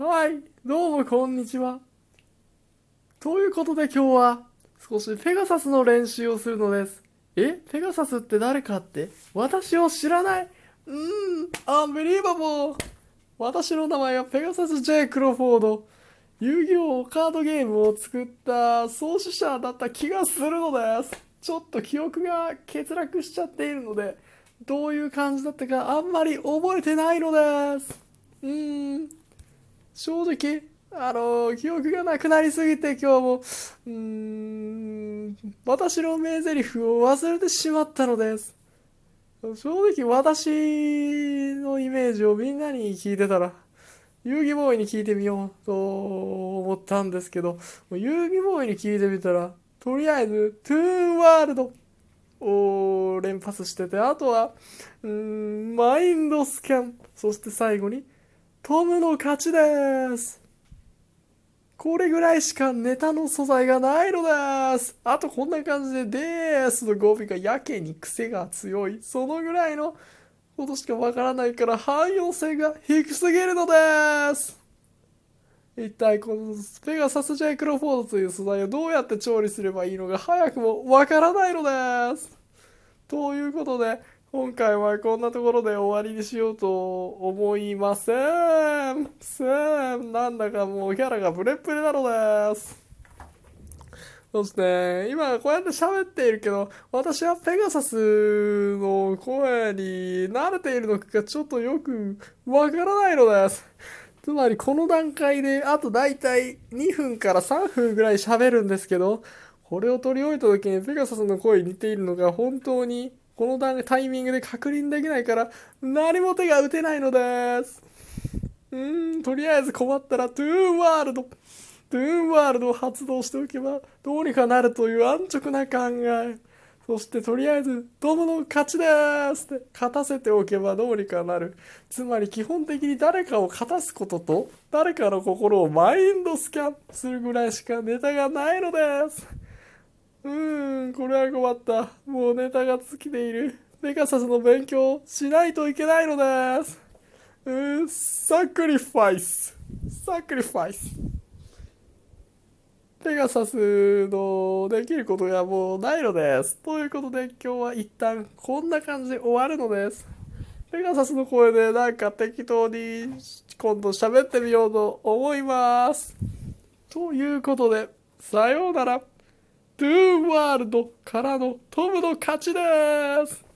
はい、どうもこんにちは。ということで今日は少しペガサスの練習をするのです。え？ペガサスって誰かって？私を知らない？うーん、アンビリーバボー私の名前はペガサス J. クロフォード。遊戯王カードゲームを作った創始者だった気がするのです。ちょっと記憶が欠落しちゃっているので、どういう感じだったかあんまり覚えてないのです。うーん。正直、あの、記憶がなくなりすぎて今日も、うーん、私の名台詞を忘れてしまったのです。正直私のイメージをみんなに聞いてたら、遊戯ボーイに聞いてみようと思ったんですけど、遊戯ボーイに聞いてみたら、とりあえず、トゥーンワールドを連発してて、あとは、うーん、マインドスキャン、そして最後に、トムの勝ちです。これぐらいしかネタの素材がないのです。あとこんな感じで、ですの語尾がやけに癖が強い。そのぐらいのことしかわからないから汎用性が低すぎるのです。一体このペガサス J クロフォードという素材をどうやって調理すればいいのか早くもわからないのです。ということで、今回はこんなところで終わりにしようと思いません。せん。なんだかもうキャラがブレッブレなのです。そして、今こうやって喋っているけど、私はペガサスの声に慣れているのかちょっとよくわからないのです。つまりこの段階であとだいたい2分から3分ぐらい喋るんですけど、これを録り終えた時にペガサスの声に似ているのが本当にこのタイミングで確認できないから何も手が打てないのです。うーん、とりあえず困ったらトゥーンワールド。トゥーンワールドを発動しておけばどうにかなるという安直な考え。そしてとりあえず、トムの勝ちですって勝たせておけばどうにかなる。つまり基本的に誰かを勝たすことと、誰かの心をマインドスキャンするぐらいしかネタがないのです。うーん、これは困った。もうネタが尽きている。ペガサスの勉強しないといけないのです。うーん、サクリファイス。サクリファイス。ペガサスのできることがもうないのです。ということで今日は一旦こんな感じで終わるのです。ペガサスの声でなんか適当に今度喋ってみようと思います。ということで、さようなら。トゥーワールドからのトムの勝ちです。